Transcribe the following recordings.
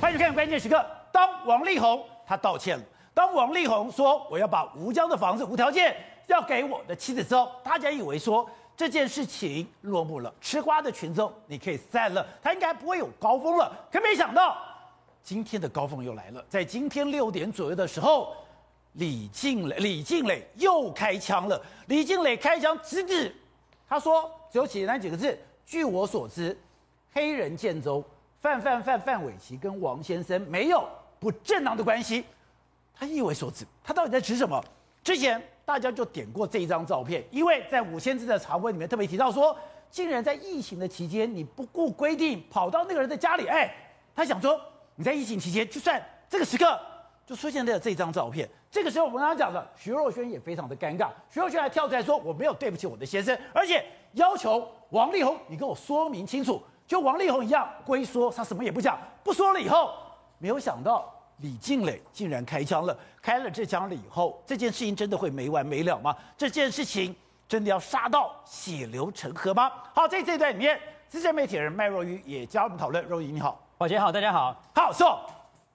欢迎去看关键时刻。当王力宏他道歉了，当王力宏说我要把吴江的房子无条件要给我的妻子之后，大家以为说这件事情落幕了，吃瓜的群众你可以散了，他应该不会有高峰了。可没想到，今天的高峰又来了，在今天六点左右的时候，李静蕾李静蕾又开枪了。李静蕾开枪直指，他说只有简单几个字：据我所知，黑人建州。范范范范玮琪跟王先生没有不正当的关系，他意为所指，他到底在指什么？之前大家就点过这一张照片，因为在五千字的长文里面特别提到说，竟然在疫情的期间你不顾规定跑到那个人的家里，哎，他想说你在疫情期间就算这个时刻就出现了这张照片，这个时候我们刚刚讲的徐若瑄也非常的尴尬，徐若瑄还跳出来说我没有对不起我的先生，而且要求王力宏你跟我说明清楚。就王力宏一样，龟缩，他什么也不讲，不说了以后，没有想到李静蕾竟然开枪了。开了这枪了以后，这件事情真的会没完没了吗？这件事情真的要杀到血流成河吗？好，在这一段里面，资深媒体人麦若愚也加入我们讨论。若愚你好，宝杰好，大家好。好，说，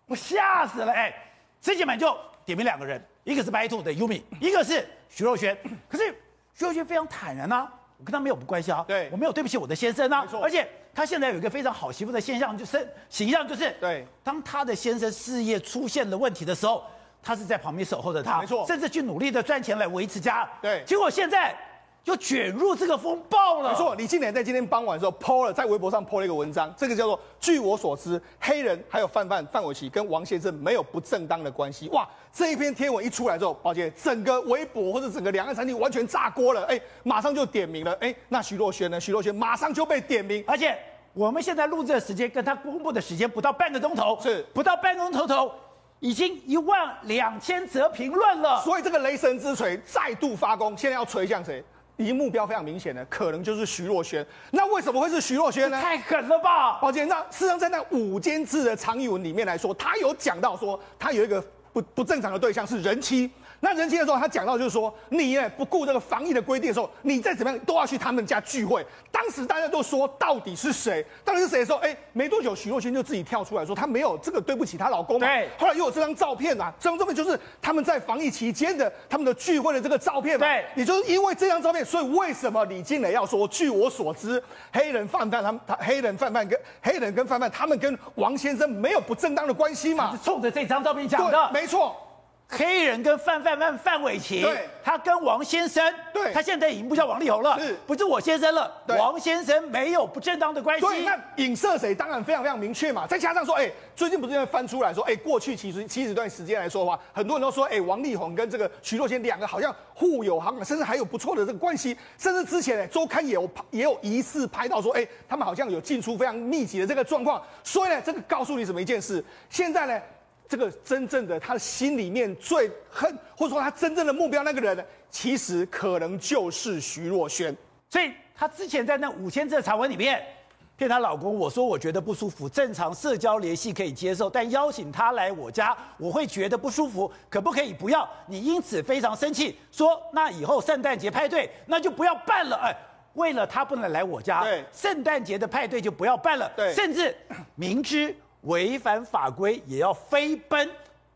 我吓死了哎！之前们就点名两个人，一个是白兔的 Yumi，一个是徐若瑄。可是徐若瑄非常坦然啊，我跟他没有关系啊，对我没有对不起我的先生啊，而且。他现在有一个非常好媳妇的现象，就是形象，就是对。当他的先生事业出现了问题的时候，他是在旁边守候着他，没错，甚至去努力的赚钱来维持家。对。结果现在就卷入这个风暴了。没错，李静蕾在今天傍晚的时候 po 了，在微博上 po 了一个文章，这个叫做“据我所知，黑人还有范范范玮琪跟王先生没有不正当的关系”。哇，这一篇贴文一出来之后，宝杰整个微博或者整个两岸三地完全炸锅了，哎，马上就点名了，哎，那徐若瑄呢？徐若瑄马上就被点名，而且。我们现在录制的时间跟他公布的时间不到半个钟头，是不到半个钟头头，已经一万两千则评论了。所以这个雷神之锤再度发功，现在要锤向谁？已经目标非常明显的，可能就是徐若瑄。那为什么会是徐若瑄呢？太狠了吧！抱歉，那事实上在那五千字的长语文里面来说，他有讲到说，他有一个不不正常的对象是人妻。那人妻的时候，他讲到就是说，你哎不顾这个防疫的规定的时候，你再怎么样都要去他们家聚会。当时大家都说，到底是谁？到底是谁的时候，哎，没多久，徐若瑄就自己跳出来说，她没有这个对不起她老公。对。后来又有这张照片啊，这张照片就是他们在防疫期间的他们的聚会的这个照片嘛。对。也就是因为这张照片，所以为什么李静蕾要说，据我所知，黑人范范他们，他黑人范范跟黑人跟范范他们跟王先生没有不正当的关系嘛？是冲着这张照片讲的。没错。黑人跟范范范范玮琪，对，他跟王先生，对，他现在已经不叫王力宏了，是，不是我先生了？王先生没有不正当的关系。对，那影射谁？当然非常非常明确嘛。再加上说，哎，最近不是因为翻出来说，哎，过去其实其实一段时间来说的话，很多人都说，哎，王力宏跟这个徐若瑄两个好像互有好感，甚至还有不错的这个关系。甚至之前，呢，周刊也有也有疑似拍到说，哎，他们好像有进出非常密集的这个状况。所以呢，这个告诉你什么一件事？现在呢？这个真正的他心里面最恨，或者说他真正的目标那个人，其实可能就是徐若瑄。所以他之前在那五千字的长文里面骗她老公，我说我觉得不舒服，正常社交联系可以接受，但邀请他来我家，我会觉得不舒服，可不可以不要？你因此非常生气，说那以后圣诞节派对那就不要办了。哎，为了他不能来我家，对，圣诞节的派对就不要办了。对，甚至明知。违反法规也要飞奔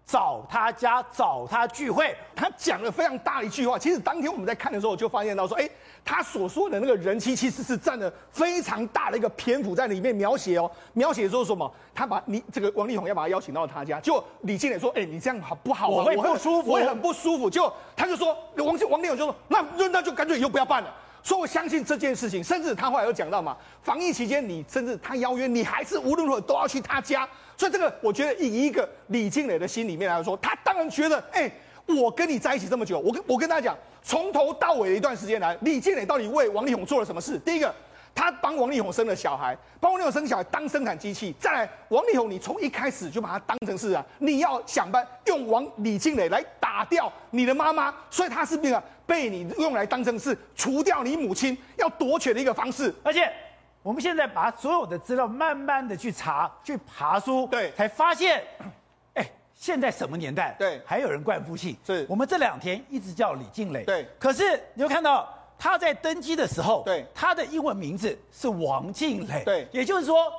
找他家找他聚会，他讲了非常大的一句话。其实当天我们在看的时候就发现到说，哎，他所说的那个人妻其实是占了非常大的一个篇幅在里面描写哦，描写说什么？他把你这个王力宏要把他邀请到他家，就李静蕾说，哎，你这样好不好？我会不舒服，我也很不舒服。就他就说王王力宏就说，那那就干脆以后不要办了。所以我相信这件事情，甚至他后来有讲到嘛，防疫期间你甚至他邀约你，还是无论如何都要去他家。所以这个，我觉得以一个李静蕾的心里面来说，他当然觉得，哎、我跟你在一起这么久，我跟我跟大家讲，从头到尾的一段时间来，李静蕾到底为王力宏做了什么事？第一个，他帮王力宏生了小孩，帮王力宏生小孩当生产机器。再来，王力宏，你从一开始就把他当成是啊，你要想办用王李静蕾来打掉你的妈妈，所以他是那个被你用来当成是除掉你母亲要夺权的一个方式，而且。我们现在把所有的资料慢慢的去查、去爬书，对，才发现，哎，现在什么年代？对，还有人冠夫姓。是，我们这两天一直叫李静蕾。对，可是你会看到他在登基的时候，对，他的英文名字是王静蕾。对，也就是说，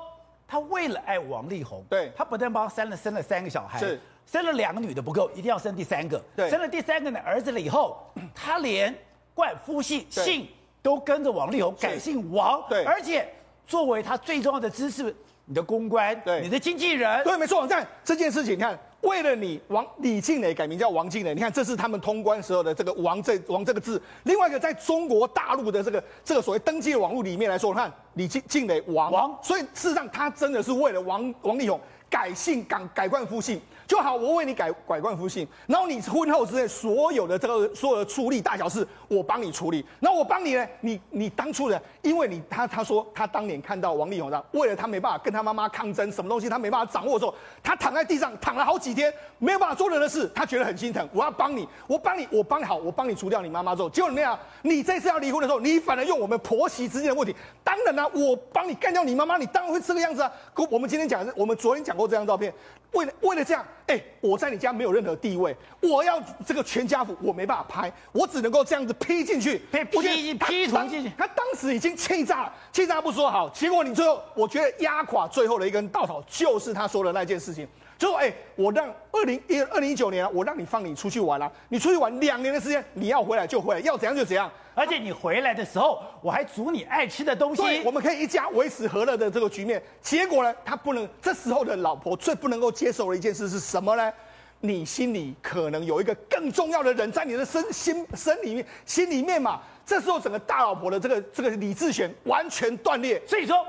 他为了爱王力宏，对，他不但帮他生了生了三个小孩，是。生了两个女的不够，一定要生第三个。对，生了第三个的儿子了以后，他连冠夫姓姓都跟着王力宏改姓王。对，而且作为他最重要的支持，你的公关，对，你的经纪人，对，没错。你看这件事情，你看。为了你王李静蕾改名叫王静蕾，你看这是他们通关时候的这个王这王这个字。另外一个在中国大陆的这个这个所谓登记的网络里面来说，你看李静静蕾王王，所以事实上他真的是为了王王力宏改姓改改冠夫姓。就好，我为你改改冠夫姓，然后你婚后之内所有的这个所有的处理大小事，我帮你处理。那我帮你呢，你你当初呢，因为你他他说他当年看到王力宏的，为了他没办法跟他妈妈抗争，什么东西他没办法掌握的时候，他躺在地上躺了好几天，没有办法做任何事，他觉得很心疼。我要帮你，我帮你，我帮你好，我帮你除掉你妈妈之后，结果那样，你这次要离婚的时候，你反而用我们婆媳之间的问题，当然了、我帮你干掉你妈妈，你当然会这个样子啊。可我们今天讲的是，我们昨天讲过这张照片。为了为了这样，哎、欸，我在你家没有任何地位，我要这个全家福，我没办法拍，我只能够这样子批进去，批批批图进去。他当时已经气炸了，气炸不说好，结果你最后，我觉得压垮最后的一根稻草就是他说的那件事情，就说，哎、欸，我让二零一二零一九年啊，我让你放你出去玩了、啊，你出去玩两年的时间，你要回来就回来，要怎样就怎样。而且你回来的时候，我还煮你爱吃的东西。对，我们可以一家维持和乐的这个局面。结果呢，他不能。这时候的老婆最不能够接受的一件事是什么呢？你心里可能有一个更重要的人在你的身心身里面心里面嘛。这时候整个大老婆的这个这个理智权完全断裂。所以说，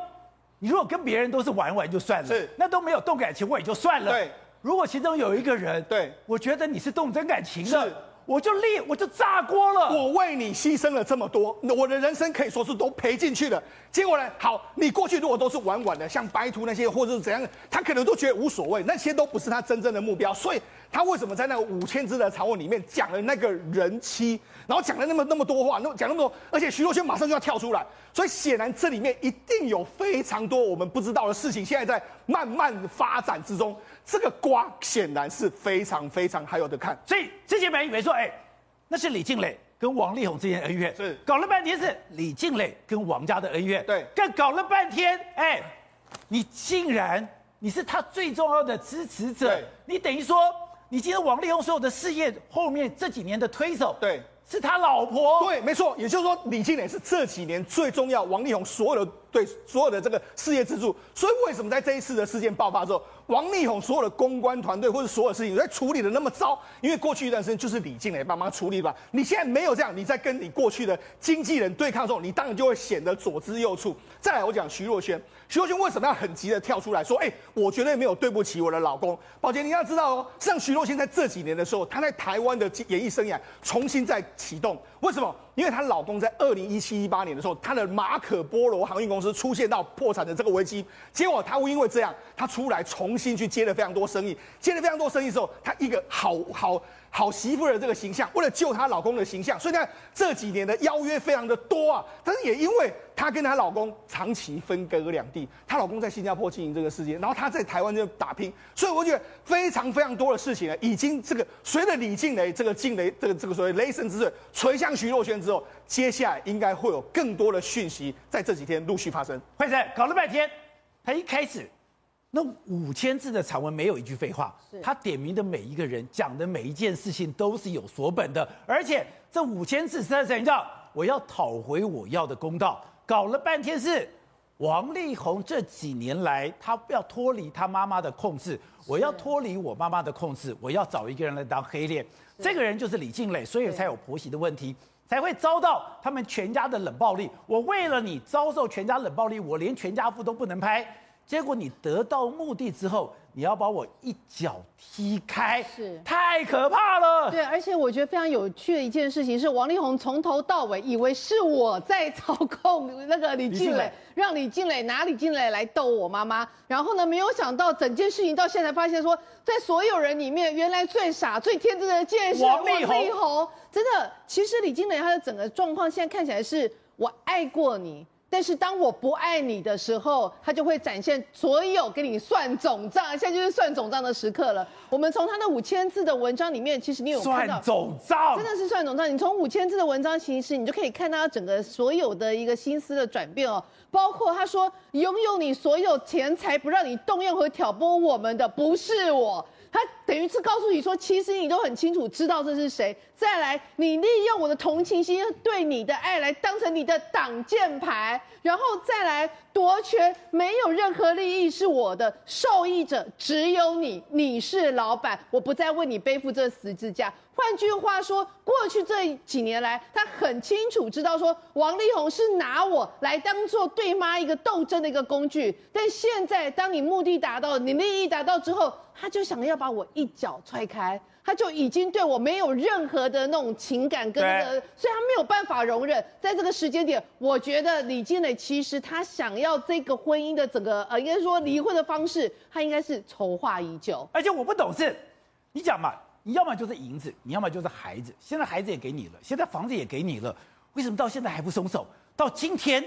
你如果跟别人都是玩玩就算了，是那都没有动感情，我也就算了。对，如果其中有一个人，对，我觉得你是动真感情的。我就立，我就炸锅了。我为你牺牲了这么多，我的人生可以说是都赔进去了。结果呢？好，你过去如果都是玩玩的，像白图那些，或者是怎样，他可能都觉得无所谓。那些都不是他真正的目标。所以，他为什么在那个五千字的长文里面讲了那个人妻，然后讲了那么那么多话，那么讲那么多，而且徐若瑄马上就要跳出来。所以，显然这里面一定有非常多我们不知道的事情，现在在慢慢发展之中。这个瓜显然是非常非常还有的看，所以之前本来以为说，哎，那是李静蕾跟王力宏之间的恩怨，是。搞了半天是李静蕾跟王家的恩怨，对，更搞了半天，哎，你竟然你是他最重要的支持者，对。你等于说，你今天王力宏所有的事业后面这几年的推手，对，是他老婆，对，没错，也就是说李静蕾是这几年最重要，王力宏所有的对所有的这个事业支柱，所以为什么在这一次的事件爆发之后？王力宏所有的公关团队或者所有事情在处理的那么糟，因为过去一段时间就是李静蕾帮忙处理吧。你现在没有这样，你在跟你过去的经纪人对抗的时候，你当然就会显得左支右绌。再来，我讲徐若瑄，徐若瑄为什么要很急的跳出来说，哎、我绝对没有对不起我的老公。宝杰，你要知道哦，像徐若瑄在这几年的时候，她在台湾的演艺生涯重新再启动，为什么？因为她老公在二零一七一八年的时候，她的马可波罗航运公司出现到破产的这个危机，结果她因为这样，她出来重新去接了非常多生意，接了非常多生意之后，她一个好好好媳妇的这个形象，为了救她老公的形象，所以呢这几年的邀约非常的多啊。但是也因为她跟她老公长期分隔两地，她老公在新加坡经营这个事业，然后她在台湾就打拼，所以我觉得非常非常多的事情呢，已经这个随着李静蕾这个静蕾这个这个所谓雷神之锤锤向徐若瑄之后，接下来应该会有更多的讯息在这几天陆续发生。辉生搞了半天，他一开始那五千字的长文没有一句废话，他点名的每一个人讲的每一件事情都是有所本的，而且这五千字是在怎样？我要讨回我要的公道。搞了半天是王力宏这几年来，他要脱离他妈妈的控制，我要脱离我妈妈的控制，我要找一个人来当黑脸，这个人就是李静蕾，所以才有婆媳的问题。才会遭到他们全家的冷暴力。我为了你遭受全家冷暴力，我连全家福都不能拍。结果你得到目的之后，你要把我一脚踢开，是太可怕了。对，而且我觉得非常有趣的一件事情是，王力宏从头到尾以为是我在操控那个李静蕾，让李静蕾拿李静蕾来逗我妈妈。然后呢，没有想到整件事情到现在发现说，在所有人里面，原来最傻、最天真的竟然是王力宏。真的，其实李静蕾她的整个状况现在看起来是，我爱过你。但是当我不爱你的时候，他就会展现所有给你算总账。现在就是算总账的时刻了。我们从他的五千字的文章里面，其实你有看到算总账，真的是算总账。你从五千字的文章，其实你就可以看到他整个所有的一个心思的转变哦。包括他说，拥有你所有钱财不让你动用和挑拨我们的不是我。他等于是告诉你说，其实你都很清楚知道这是谁。再来，你利用我的同情心对你的爱来当成你的挡箭牌，然后再来夺权，没有任何利益是我的，受益者只有你，你是老板，我不再为你背负这十字架。换句话说，过去这几年来，他很清楚知道说，王力宏是拿我来当做对妈一个斗争的一个工具。但现在，当你目的达到，你利益达到之后，他就想要把我一脚踹开，他就已经对我没有任何的那种情感跟那个，所以他没有办法容忍。在这个时间点，我觉得李靓蕾其实他想要这个婚姻的整个呃，应该说离婚的方式，他应该是筹划已久。而且我不懂事，你讲嘛。你要么就是银子，你要么就是孩子。现在孩子也给你了，现在房子也给你了，为什么到现在还不松手？到今天，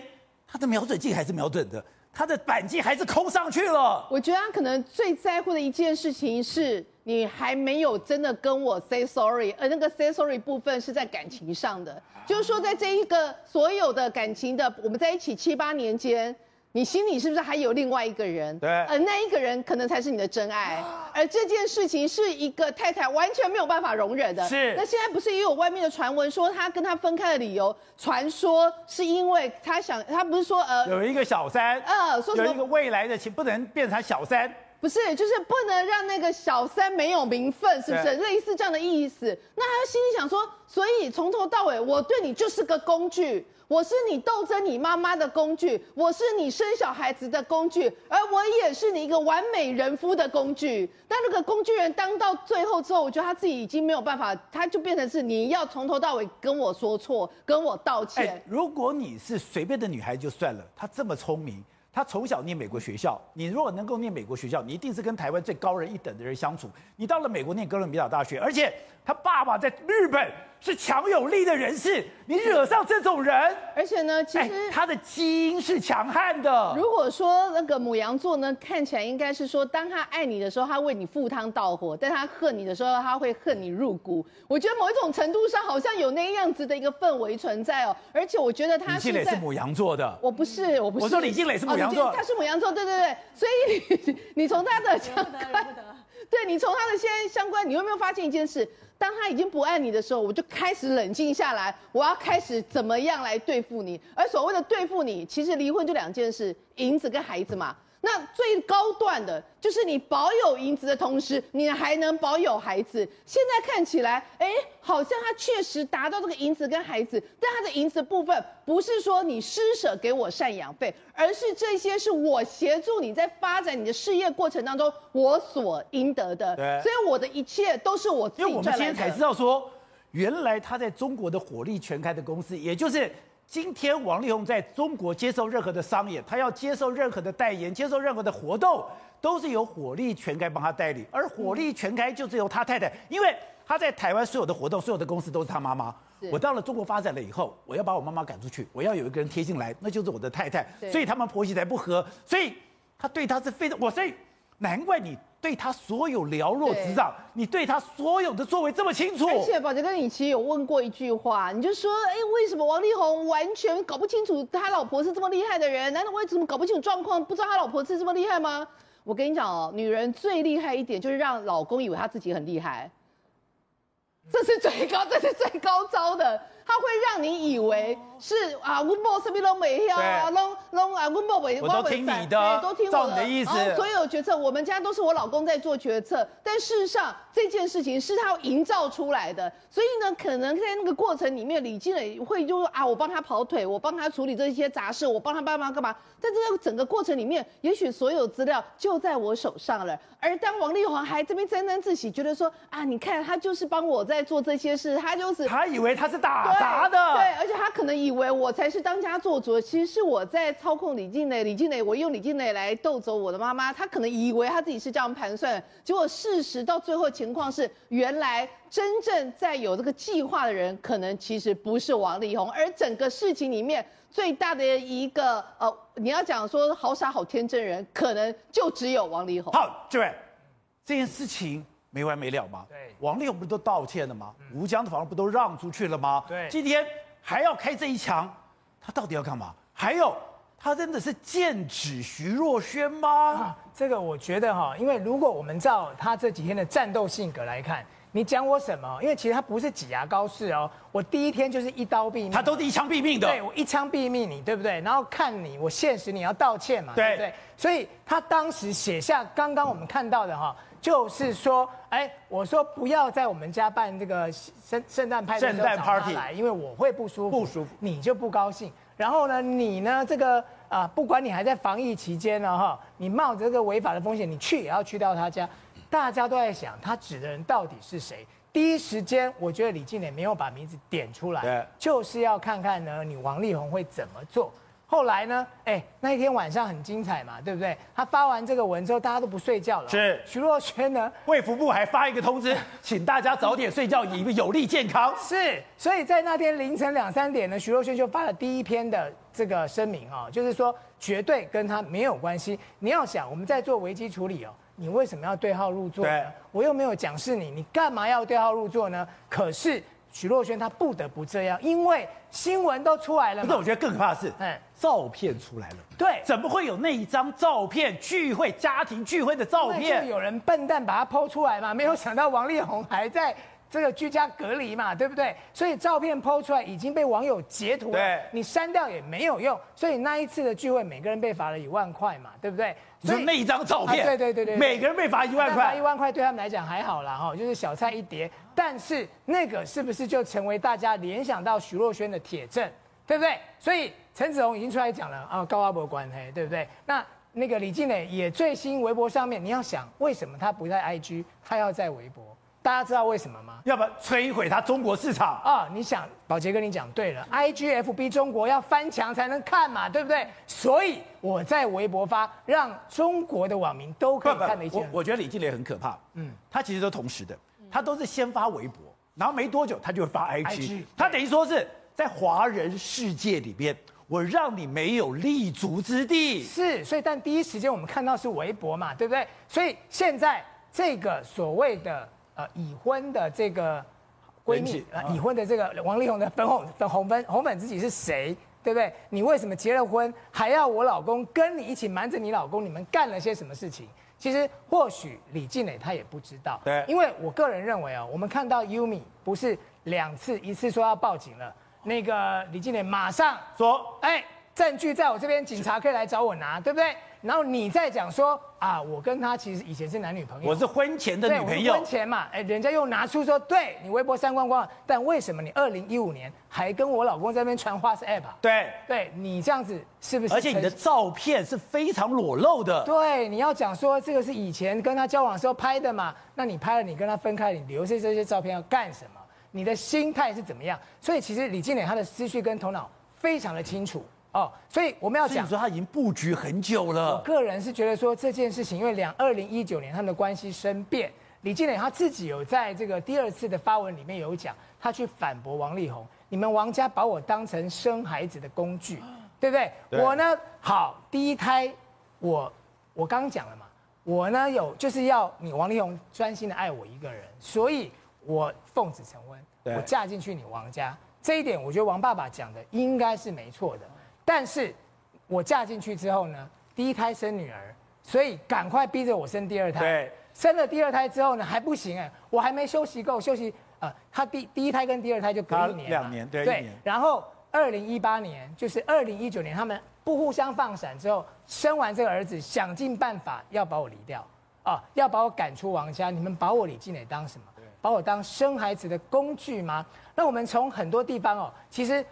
他的瞄准镜还是瞄准的，他的板机还是空上去了。我觉得他可能最在乎的一件事情是，你还没有真的跟我 say sorry，而那个 say sorry 部分是在感情上的，就是说在这一个所有的感情的，我们在一起七八年间。你心里是不是还有另外一个人？对，而那一个人可能才是你的真爱。而这件事情是一个太太完全没有办法容忍的。是。那现在不是也有外面的传闻说他跟他分开的理由，传说是因为他想，他不是说呃有一个小三，呃，说什么有一个未来的情不能变成小三，不是，就是不能让那个小三没有名分，是不是类似这样的意思？那他心里想说，所以从头到尾我对你就是个工具。我是你斗争你妈妈的工具，我是你生小孩子的工具，而我也是你一个完美人夫的工具。但那个工具人当到最后之后，我觉得他自己已经没有办法，他就变成是你要从头到尾跟我说错，跟我道歉。如果你是随便的女孩就算了，她这么聪明，她从小念美国学校，你如果能够念美国学校，你一定是跟台湾最高人一等的人相处。你到了美国念哥伦比亚大学，而且他爸爸在日本。是强有力的人士，你惹上这种人，而且呢，其实、欸、他的基因是强悍的。如果说那个母羊座呢，看起来应该是说，当他爱你的时候，他为你赴汤蹈火；但他恨你的时候，他会恨你入骨。我觉得某一种程度上，好像有那样子的一个氛围存在哦。而且我觉得他是李靓蕾是母羊座的，我不是，我不是。我说李靓蕾是母羊他是母羊座，对对对。所以你你从他的相关，对你从他的现在相关，你有没有发现一件事？当他已经不爱你的时候，我就开始冷静下来，我要开始怎么样来对付你。而所谓的对付你，其实离婚就两件事：银子跟孩子嘛。那最高段的就是你保有银子的同时，你还能保有孩子。现在看起来，哎，好像他确实达到这个银子跟孩子，但他的银子部分不是说你施舍给我赡养费，而是这些是我协助你在发展你的事业过程当中我所应得的。对，所以我的一切都是我自己赚来的。因为我们今天才知道说，原来他在中国的火力全开的公司，也就是。今天王力宏在中国接受任何的商演，他要接受任何的代言，接受任何的活动，都是由火力全开帮他代理。而火力全开就是由他太太，因为他在台湾所有的活动、所有的公司都是他妈妈。我到了中国发展了以后，我要把我妈妈赶出去，我要有一个人贴进来，那就是我的太太。所以他们婆媳才不和，所以他对他是非常我，所以难怪你。对他所有了若指掌，你对他所有的作为这么清楚。而且宝杰哥，你其实有问过一句话，你就说，哎，为什么王力宏完全搞不清楚他老婆是这么厉害的人？难道为什么搞不清楚状况，不知道他老婆是这么厉害吗？我跟你讲哦，女人最厉害一点就是让老公以为她自己很厉害，这是最高，这是最高招的。他会让你以为是啊，温某什么都没有啊，拢拢啊，温某没，我都听你的，都听我的，的意思。所有决策，我们家都是我老公在做决策，但事实上这件事情是他营造出来的。所以呢，可能在那个过程里面，李靓蕾会就说啊，我帮他跑腿，我帮他处理这些杂事，我帮他帮忙干嘛？但这个整个过程里面，也许所有资料就在我手上了。而当王力宏还这边沾沾自喜，觉得说啊，你看他就是帮我在做这些事，他就是他以为他是打杂的。对，而且他可能以为我才是当家做主，其实是我在操控李静蕾。李静蕾，我用李静蕾来逗走我的妈妈。他可能以为他自己是这样盘算，结果事实到最后情况是，原来真正在有这个计划的人，可能其实不是王力宏，而整个事情里面最大的一个呃，你要讲说好傻好天真人，可能就只有王力宏。好，这位，这件事情。没完没了吗？对，王力宏不是都道歉了吗？吴江的房子不都让出去了吗？对，今天还要开这一枪，他到底要干嘛？还有，他真的是剑指徐若瑄吗？啊，这个我觉得哈，因为如果我们照他这几天的战斗性格来看，你讲我什么？因为其实他不是挤牙膏式哦，我第一天就是一刀毙命，他都是一枪毙命的。对，我一枪毙命你，对不对？然后看你，我现实你要道歉嘛，对，对不对？所以他当时写下刚刚我们看到的哈。就是说，哎，我说不要在我们家办这个圣圣诞派对，圣诞 party 来，因为我会不舒服，不舒服，你就不高兴。然后呢，你呢，这个啊，不管你还在防疫期间呢，哈，你冒着这个违法的风险，你去也要去到他家。大家都在想，他指的人到底是谁？第一时间，我觉得李静蕾没有把名字点出来，就是要看看呢，你王力宏会怎么做。后来呢？哎，那一天晚上很精彩嘛，对不对？他发完这个文之后，大家都不睡觉了。是徐若瑄呢？卫福部还发一个通知，请大家早点睡觉，以有利健康。是，所以在那天凌晨两三点呢，徐若瑄就发了第一篇的这个声明啊，就是说绝对跟他没有关系。你要想，我们在做危机处理哦，你为什么要对号入座呢？我又没有讲是你，你干嘛要对号入座呢？可是。徐若瑄她不得不这样，因为新闻都出来了。不是我觉得更可怕的是，嗯，照片出来了。对，怎么会有那一张照片？聚会家庭聚会的照片，就有人笨蛋把它 PO 出来嘛？没有想到王力宏还在这个居家隔离嘛，对不对？所以照片 PO 出来已经被网友截图了，你删掉也没有用。所以那一次的聚会，每个人被罚了一万块嘛，对不对？所以那一张照片，啊、对，对对对对，每个人被罚一万块，罚一万块对他们来讲还好啦，哈，就是小菜一碟。但是那个是不是就成为大家联想到徐若瑄的铁证，对不对？所以陈子龙已经出来讲了啊，高阿伯关黑，对不对？那那个李静蕾也最新微博上面，你要想为什么他不在 IG，他要在微博？大家知道为什么吗？要不摧毁他中国市场啊？你想，宝杰跟你讲对了，IGFB 中国要翻墙才能看嘛，对不对？所以我在微博发，让中国的网民都可以看的一件。我我觉得李静蕾很可怕，嗯，他其实都同时的，他都是先发微博，然后没多久他就会发 IG，, IG 他等于说是在华人世界里边，我让你没有立足之地。是，所以但第一时间我们看到是微博嘛，对不对？所以现在这个所谓的。呃，已婚的这个闺蜜，呃，已婚的这个王力宏的粉红粉红粉红粉知己是谁？对不对？你为什么结了婚还要我老公跟你一起瞒着你老公？你们干了些什么事情？其实或许李静蕾她也不知道。对，因为我个人认为啊，我们看到 Yumi 不是两次，一次说要报警了，那个李静蕾马上说，哎，证据在我这边，警察可以来找我拿，对不对？然后你再讲说啊，我跟他其实以前是男女朋友，我是婚前的女朋友，婚前嘛，哎，人家又拿出说，对你微博删光光，但为什么你二零一五年还跟我老公在那边传 WhatsApp？对，对你这样子是不是？而且你的照片是非常裸露的。对，你要讲说这个是以前跟他交往的时候拍的嘛？那你拍了，你跟他分开，你留下这些照片要干什么？你的心态是怎么样？所以其实李靓蕾他的思绪跟头脑非常的清楚。哦，所以我们要讲说他已经布局很久了。我个人是觉得说这件事情，因为两二零一九年他们的关系生变，李靓蕾他自己有在这个第二次的发文里面有讲，他去反驳王力宏，你们王家把我当成生孩子的工具，对不对？对我呢，好，第一胎，我我刚讲了嘛，我呢有就是要你王力宏专心的爱我一个人，所以我奉子成婚，我嫁进去你王家，这一点我觉得王爸爸讲的应该是没错的。但是，我嫁进去之后呢，第一胎生女儿，所以赶快逼着我生第二胎。对，生了第二胎之后呢，还不行哎，我还没休息够，休息呃，他第第一胎跟第二胎就隔一年，两年，对，对。然后二零一八年，就是二零一九年，他们不互相放闪之后，生完这个儿子，想尽办法要把我离掉，啊，要把我赶出王家。你们把我李静蕾当什么？把我当生孩子的工具吗？那我们从很多地方哦，其实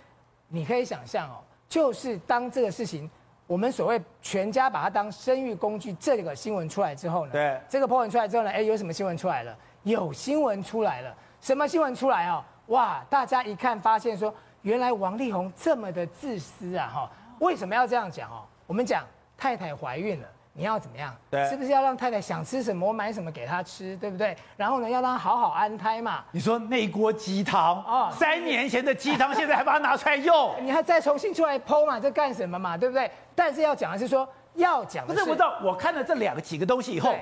你可以想象哦。就是当这个事情，我们所谓全家把它当生育工具，这个新闻出来之后呢，对，这个 po 文出来之后呢，哎，有什么新闻出来了？有新闻出来了，什么新闻出来哦？哇，大家一看发现说，原来王力宏这么的自私啊！哈，为什么要这样讲哦？我们讲太太怀孕了。你要怎么样？对，是不是要让太太想吃什么，我买什么给她吃，对不对？然后呢，要让她好好安胎嘛。你说那锅鸡汤哦，三年前的鸡汤，现在还把它拿出来用，你还再重新出来剖嘛？这干什么嘛？对不对？但是要讲的是说，要讲的是不是？我知道，我看了这两个几个东西以后，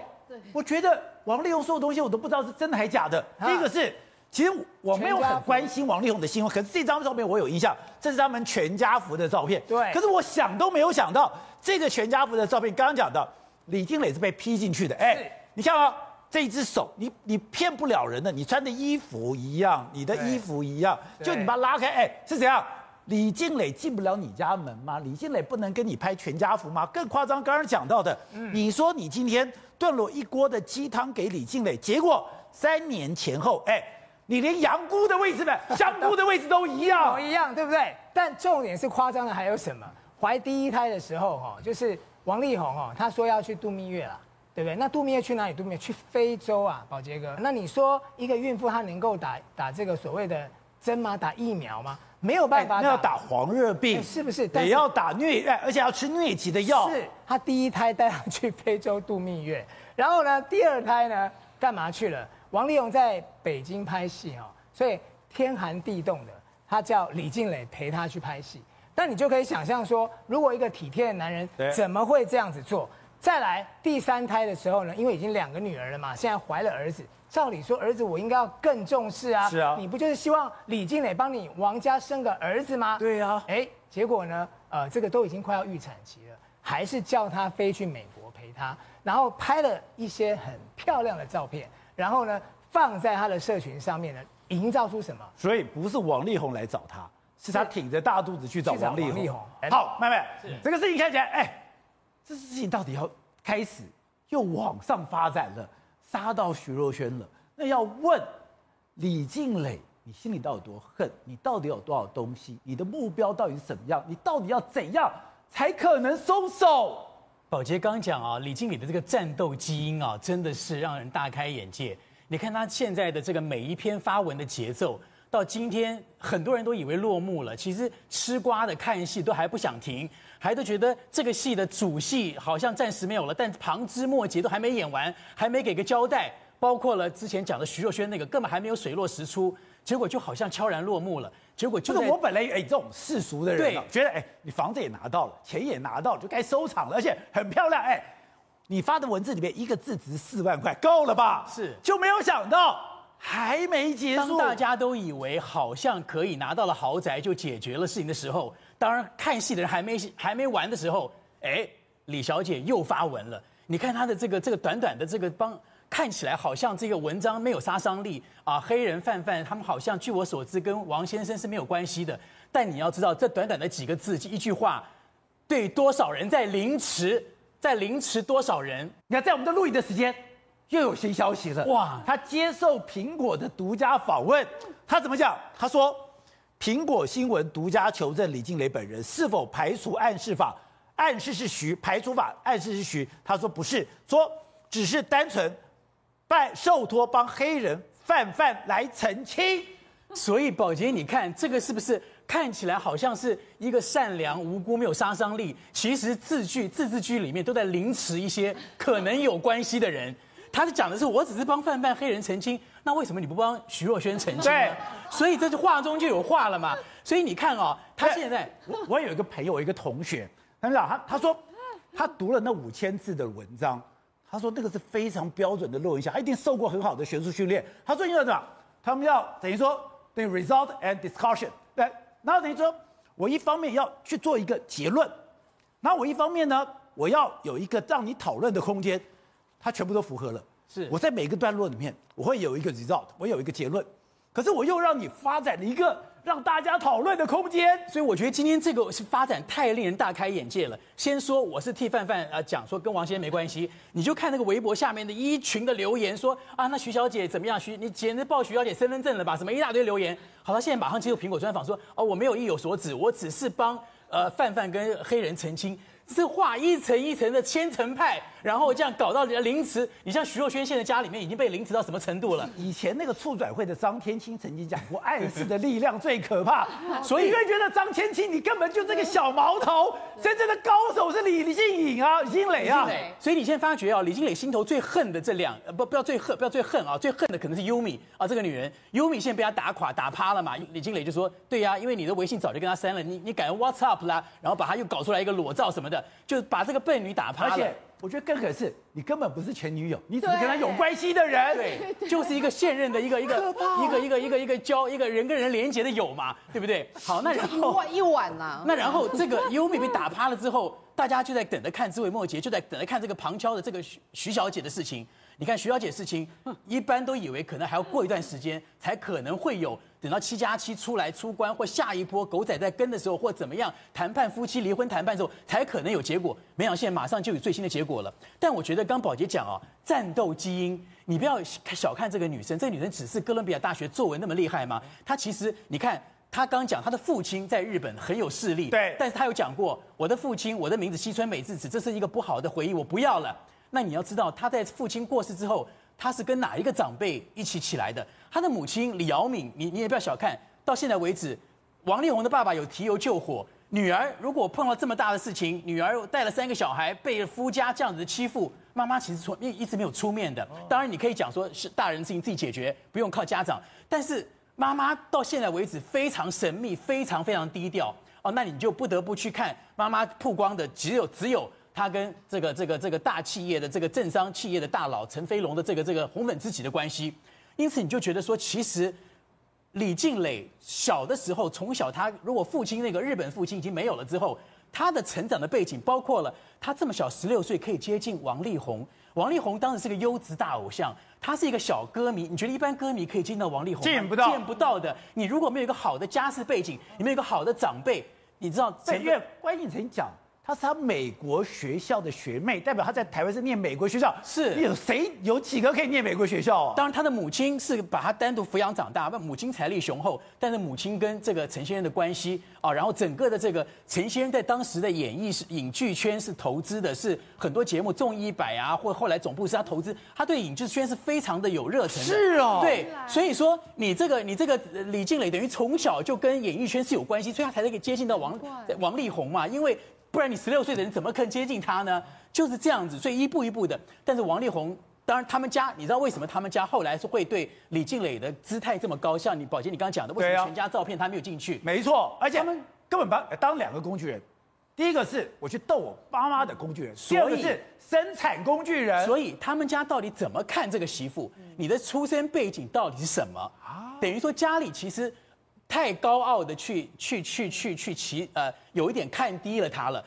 我觉得王力宏说的东西我都不知道是真的还是假的。第一个是，其实我没有很关心王力宏的新闻，可是这张照片我有印象，这是他们全家福的照片。对。可是我想都没有想到，这个全家福的照片，刚刚讲到。李静蕾是被 P 进去的，哎，你看啊，这一只手，你你骗不了人的，你穿的衣服一样，你的衣服一样，就你把它拉开，哎，是怎样？李静蕾进不了你家门吗？李静蕾不能跟你拍全家福吗？更夸张，刚刚讲到的，你说你今天炖了一锅的鸡汤给李静蕾，结果三年前后，哎，你连羊菇的位置呢，香菇的位置都一样，一样，对不对？但重点是夸张的还有什么？怀第一胎的时候，哈，就是。王力宏哦，他说要去度蜜月了，对不对？那度蜜月去哪里度蜜月？去非洲啊，宝杰哥。那你说一个孕妇她能够打打这个所谓的针吗？打疫苗吗？没有办法打。那要打黄热病，是不是？也要打疟，而且要吃疟疾的药。是。他第一胎带她去非洲度蜜月，然后呢，第二胎呢，干嘛去了？王力宏在北京拍戏哦，所以天寒地冻的，他叫李静蕾陪他去拍戏。那你就可以想象说，如果一个体贴的男人怎么会这样子做？再来第三胎的时候呢，因为已经两个女儿了嘛，现在怀了儿子，照理说儿子我应该要更重视啊。是啊，你不就是希望李静蕾帮你王家生个儿子吗？对啊。哎，结果呢，呃，这个都已经快要预产期了，还是叫他飞去美国陪他，然后拍了一些很漂亮的照片，然后呢放在他的社群上面呢，营造出什么？所以不是王力宏来找他。是他挺着大肚子去找王力宏。好，妹妹，这个事情看起来，哎，这事情到底要开始又往上发展了，杀到徐若瑄了。那要问李静蕾，你心里到底有多恨？你到底有多少东西？你的目标到底是怎么样？你到底要怎样才可能松手？宝杰刚讲啊，李经理的这个战斗基因啊，真的是让人大开眼界。你看他现在的这个每一篇发文的节奏。到今天，很多人都以为落幕了。其实吃瓜的看戏都还不想停，还都觉得这个戏的主戏好像暂时没有了，但旁枝末节都还没演完，还没给个交代。包括了之前讲的徐若瑄那个，根本还没有水落石出，结果就好像悄然落幕了。结果就是我本来哎，这种世俗的人，觉得哎，你房子也拿到了，钱也拿到了，就该收场了，而且很漂亮哎。你发的文字里面一个字值四万块，够了吧？是，就没有想到。还没结束。当大家都以为好像可以拿到了豪宅就解决了事情的时候，当然看戏的人还没还没完的时候，哎，李小姐又发文了。你看她的这个这个短短的这个帮，看起来好像这个文章没有杀伤力啊。黑人范范他们好像据我所知跟王先生是没有关系的。但你要知道，这短短的几个字一句话，对多少人在凌迟，在凌迟多少人？你看，在我们的录影的时间。又有新消息了哇！他接受苹果的独家访问，他怎么讲？他说，苹果新闻独家求证李静蕾本人是否排除暗示法，暗示是徐，排除法暗示是徐。他说不是，说只是单纯拜受托帮黑人范范来澄清。所以宝杰，你看这个是不是看起来好像是一个善良无辜、没有杀伤力？其实字句字字句里面都在凌迟一些可能有关系的人。他是讲的是，我只是帮范范黑人澄清，那为什么你不帮徐若瑄澄清？对，所以这是话中就有话了嘛。所以你看哦，他现在，我我有一个朋友，一个同学，他讲他他说他读了那五千字的文章，他说那个是非常标准的论文，他一定受过很好的学术训练。他说因为什么？他们要等于说等于 result and discussion，对，然后等于说我一方面要去做一个结论，然后我一方面呢，我要有一个让你讨论的空间。它全部都符合了，是我在每个段落里面，我会有一个 result，我有一个结论，可是我又让你发展了一个让大家讨论的空间，所以我觉得今天这个是发展太令人大开眼界了。先说我是替范范啊讲说跟王先生没关系，你就看那个微博下面的一群的留言说啊，那徐小姐怎么样？徐你简直报徐小姐身份证了吧？什么一大堆留言，好，他现在马上接受苹果专访说哦，我没有意有所指，我只是帮呃范范跟黑人澄清。是画一层一层的千层派，然后这样搞到凌迟。你像徐若瑄现在家里面已经被凌迟到什么程度了？以前那个促转会的张天青曾经讲过，爱是的力量最可怕。所以你会觉得张天青你根本就是个小毛头，真正的高手是李李静颖啊，李靓蕾啊。所以你现在发觉啊，李靓蕾心头最恨的这两，不不要最恨，不要最恨啊，最恨的可能是优米啊，这个女人。优米现在被他打垮打趴了嘛？李靓蕾就说：对呀、啊，因为你的微信早就跟他删了，你你改成 WhatsApp 啦，然后把他又搞出来一个裸照什么的。就把这个笨女打趴了，而且我觉得更可是，你根本不是前女友，你只是跟他有关系的人，对，就是一个现任的一个一个一个一个一个一个交一个人跟人连结的友嘛，对不对？好，那然后一晚呐，那然后这个优米被打趴了之后，大家就在等着看枝微末节，就在等着看这个旁敲的这个徐徐小姐的事情。你看徐小姐事情，一般都以为可能还要过一段时间才可能会有，等到七加七出来出关或下一波狗仔在跟的时候或怎么样谈判夫妻离婚谈判的时候才可能有结果。没想到现在马上就有最新的结果了。但我觉得刚宝杰讲哦，战斗基因，你不要小看这个女生，这个女生只是哥伦比亚大学作文那么厉害吗？她其实你看她刚讲她的父亲在日本很有势力，对，但是她有讲过我的父亲，我的名字西村美智子，这是一个不好的回忆，我不要了。那你要知道，他在父亲过世之后，他是跟哪一个长辈一起起来的？他的母亲李瑶敏，你你也不要小看，到现在为止，王力宏的爸爸有提油救火，女儿如果碰到这么大的事情，女儿带了三个小孩被夫家这样子的欺负，妈妈其实从一一直没有出面的。当然，你可以讲说是大人的事情自己解决，不用靠家长，但是妈妈到现在为止非常神秘，非常非常低调哦。那你就不得不去看妈妈曝光的只有只有。他跟这个这个这个大企业的这个政商企业的大佬陈飞龙的这个这个红粉知己的关系，因此你就觉得说，其实李静蕾小的时候，从小他如果父亲那个日本父亲已经没有了之后，他的成长的背景包括了他这么小十六岁可以接近王力宏，王力宏当时是个优质大偶像，他是一个小歌迷，你觉得一般歌迷可以见到王力宏？见不到，见不到的。你如果没有一个好的家世背景，你没有一个好的长辈，你知道？陈月关键曾讲。她是他美国学校的学妹，代表她在台湾是念美国学校。是，有谁有几个可以念美国学校啊？当然，她的母亲是把她单独抚养长大，那母亲财力雄厚，但是母亲跟这个陈先生的关系啊，然后整个的这个陈先生在当时的演艺是影剧圈是投资的，是很多节目综艺百啊，或后来总部是他投资，他对影剧圈是非常的有热忱的。是哦，对，所以说你这个你这个李静蕾等于从小就跟演艺圈是有关系，所以他才可以接近到王王力宏嘛，因为。不然你十六岁的人怎么可能接近他呢？就是这样子，所以一步一步的。但是王力宏，当然他们家，你知道为什么他们家后来是会对李静蕾的姿态这么高？像你宝杰你刚刚讲的，为什么全家照片他没有进去？没错，而且他们根本把当两个工具人。第一个是我去逗我爸妈的工具人，第二个是生产工具人。所以他们家到底怎么看这个媳妇？你的出身背景到底是什么？等于说家里其实。太高傲的去去去去去骑，呃，有一点看低了他了，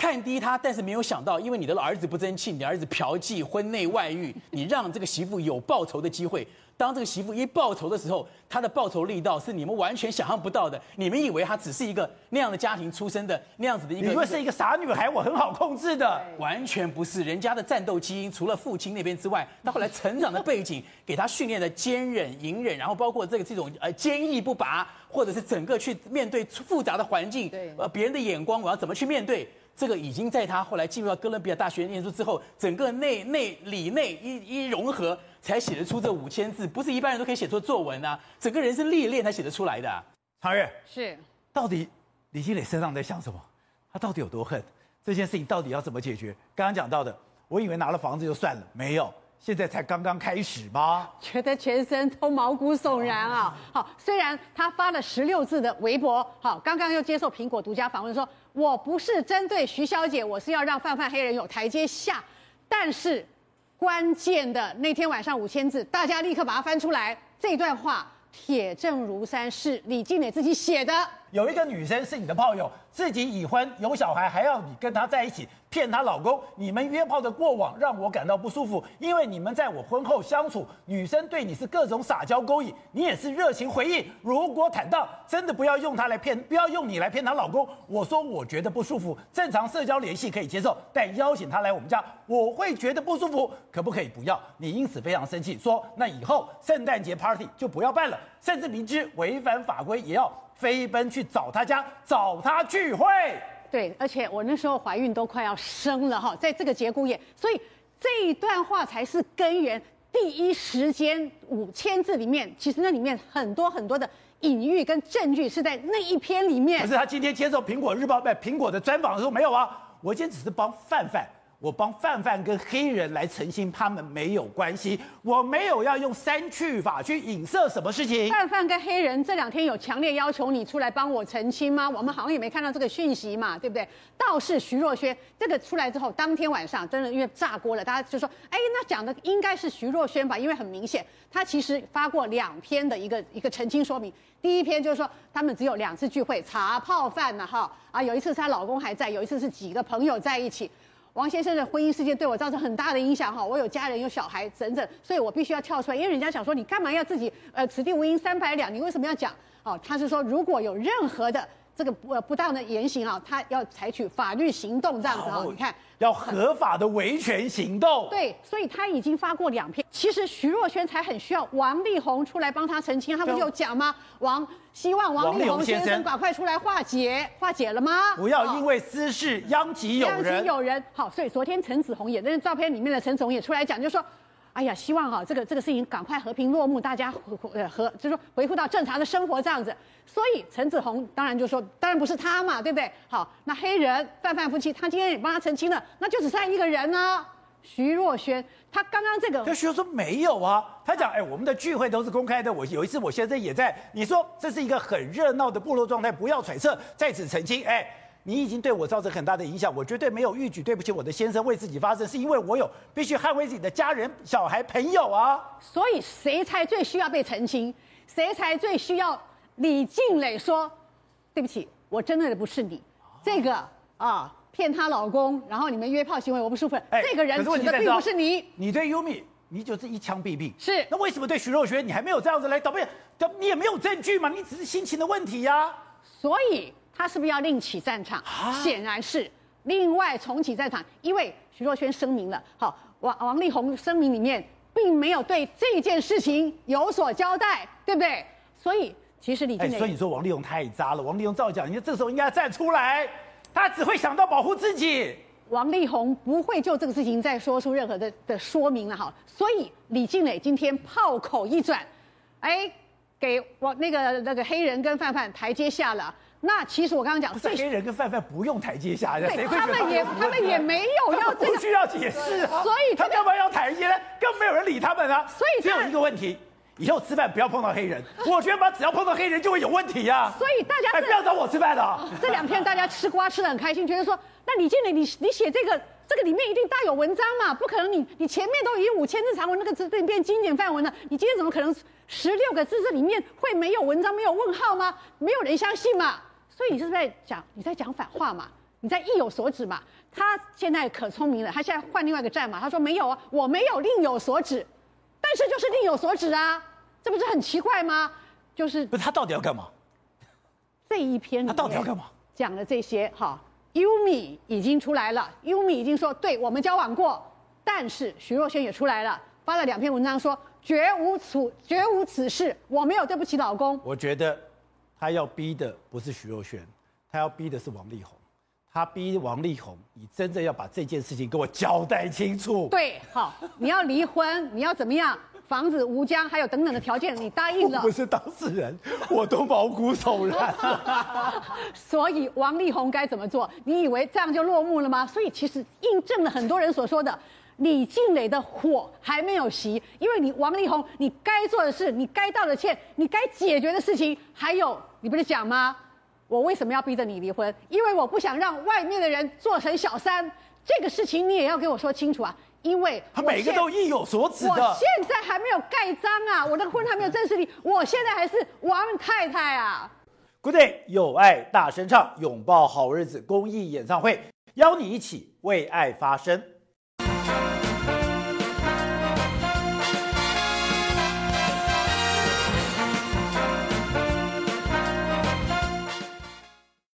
看低他，但是没有想到，因为你的儿子不争气，你的儿子嫖妓、婚内外遇，你让这个媳妇有报仇的机会。当这个媳妇一报仇的时候，她的报仇力道是你们完全想象不到的。你们以为她只是一个那样的家庭出身的那样子的一个，你以为是一个傻女孩，我很好控制的，完全不是。人家的战斗基因，除了父亲那边之外，她后来成长的背景，给她训练的坚韧、隐忍，然后包括这个这种呃坚毅不拔，或者是整个去面对复杂的环境，呃别人的眼光，我要怎么去面对？这个已经在他后来进入到哥伦比亚大学念书之后，整个内内里内一一融合。才写得出这五千字，不是一般人都可以写出作文啊！整个人是历练才写得出来的啊。昌岳是，到底李金磊身上在想什么？他到底有多恨？这件事情到底要怎么解决？刚刚讲到的，我以为拿了房子就算了，没有，现在才刚刚开始吗？觉得全身都毛骨悚然啊！好，虽然他发了十六字的微博，好，刚刚又接受苹果独家访问说，说我不是针对徐小姐，我是要让泛泛黑人有台阶下，但是。关键的那天晚上五千字，大家立刻把它翻出来。这段话铁证如山，是李静蕾自己写的。有一个女生是你的炮友，自己已婚有小孩，还要你跟她在一起。骗她老公，你们约炮的过往让我感到不舒服，因为你们在我婚后相处，女生对你是各种撒娇勾引，你也是热情回应。如果坦荡，真的不要用她来骗，不要用你来骗她老公。我说我觉得不舒服，正常社交联系可以接受，但邀请她来我们家，我会觉得不舒服，可不可以不要？你因此非常生气，说那以后圣诞节 party 就不要办了，甚至明知违反法规也要飞奔去找他家，找他聚会。对，而且我那时候怀孕都快要生了哈，在这个节骨眼，所以这一段话才是根源。第一时间五千字里面，其实那里面很多很多的隐喻跟证据是在那一篇里面。可是他今天接受苹果日报不苹果的专访的时候没有啊，我今天只是帮范范。我帮范范跟黑人来澄清，他们没有关系，我没有要用删去法去影射什么事情。范范跟黑人这两天有强烈要求你出来帮我澄清吗？我们好像也没看到这个讯息嘛，对不对？倒是徐若瑄这个出来之后，当天晚上真的因为炸锅了，大家就说，哎，那讲的应该是徐若瑄吧？因为很明显，她其实发过两篇的一个一个澄清说明。第一篇就是说他们只有两次聚会，茶泡饭呢，哈啊，有一次是她老公还在，有一次是几个朋友在一起。王先生的婚姻事件对我造成很大的影响哈，我有家人有小孩等等，所以我必须要跳出来，因为人家想说你干嘛要自己呃此地无银三百两，你为什么要讲？哦，他是说如果有任何的这个不不当的言行啊，他要采取法律行动这样子啊，你看。要合法的维权行动。对，所以他已经发过两篇。其实徐若瑄才很需要王力宏出来帮他澄清，他不有讲吗？王希望王力宏先生赶快出来化解，化解了吗？不要因为私事殃及友人。殃及友人。好，所以昨天陈子红也那照片里面的陈子红也出来讲，就说。哎呀，希望哈、这个这个事情赶快和平落幕，大家呃和就是说恢复到正常的生活这样子。所以陈子鸿当然就说，当然不是他嘛，对不对？好，那黑人范范夫妻，他今天也帮他澄清了，那就只剩一个人呢、徐若瑄。他刚刚这个，就徐若瑄说没有啊，他讲哎，我们的聚会都是公开的，我有一次我先生也在，你说这是一个很热闹的部落状态，不要揣测，在此澄清，哎。你已经对我造成很大的影响，我绝对没有欲举，对不起我的先生，为自己发声，是因为我有必须捍卫自己的家人、小孩、朋友啊。所以谁才最需要被澄清？谁才最需要李静蕾说对不起，我真的不是你，这个啊骗她老公，然后你们约炮行为我不舒服，哎、这个人指的并不是你。你对优米，你就是一枪毙命。是，那为什么对徐若瑄你还没有这样子来？倒不，你也没有证据嘛？你只是心情的问题呀、啊。所以。他是不是要另起战场？显然是另外重启战场，因为徐若瑄声明了，好，王王力宏声明里面并没有对这件事情有所交代，对不对？所以其实李靓蕾，所以你说王力宏太渣了。王力宏照讲，你这时候应该站出来，他只会想到保护自己。王力宏不会就这个事情再说出任何的的说明了，哈。所以李静蕾今天炮口一转，哎，给我那个那个黑人跟范范台阶下了。那其实我刚刚讲，这些人跟范范不用台阶下，对，他们也他们也没有要这个，不需要解释啊。所以他干嘛要台阶呢？更没有人理他们啊。所以只有一个问题，以后吃饭不要碰到黑人。我觉得嘛，只要碰到黑人就会有问题啊。所以大家哎，不要找我吃饭的。这两天大家吃瓜吃的很开心，觉得说，那李靓蕾，你你写这个这个里面一定大有文章嘛？不可能你，你你前面都已经五千字长文，那个字都变经典范文了，你今天怎么可能十六个字这里面会没有文章没有问号吗？没有人相信嘛？所以你是不是在讲你在讲反话嘛？你在意有所指嘛？他现在可聪明了，他现在换另外一个战嘛？他说没有啊，我没有另有所指，但是就是另有所指啊，这不是很奇怪吗？就是不是他到底要干嘛？这一篇他到底要干嘛？讲了这些哈，，Umi 已经出来了，，Umi 已经说对我们交往过，但是徐若瑄也出来了，发了两篇文章说绝无此绝无此事，我没有对不起老公。我觉得。他要逼的不是徐若瑄，他要逼的是王力宏。他逼王力宏，你真正要把这件事情给我交代清楚。对，好，你要离婚，你要怎么样？房子吴江，还有等等的条件，你答应了。我不是当事人，我都毛骨悚然。所以王力宏该怎么做？你以为这样就落幕了吗？所以其实印证了很多人所说的。李静蕾的火还没有熄，因为你王力宏，你该做的事，你该道的歉，你该解决的事情，还有你不是讲吗？我为什么要逼着你离婚？因为我不想让外面的人做成小三，这个事情你也要给我说清楚啊！因为他每个都意有所指的。我现在还没有盖章啊，我的婚还没有正式离，我现在还是王太太啊。Good day，有爱大声唱，拥抱好日子公益演唱会，邀你一起为爱发声。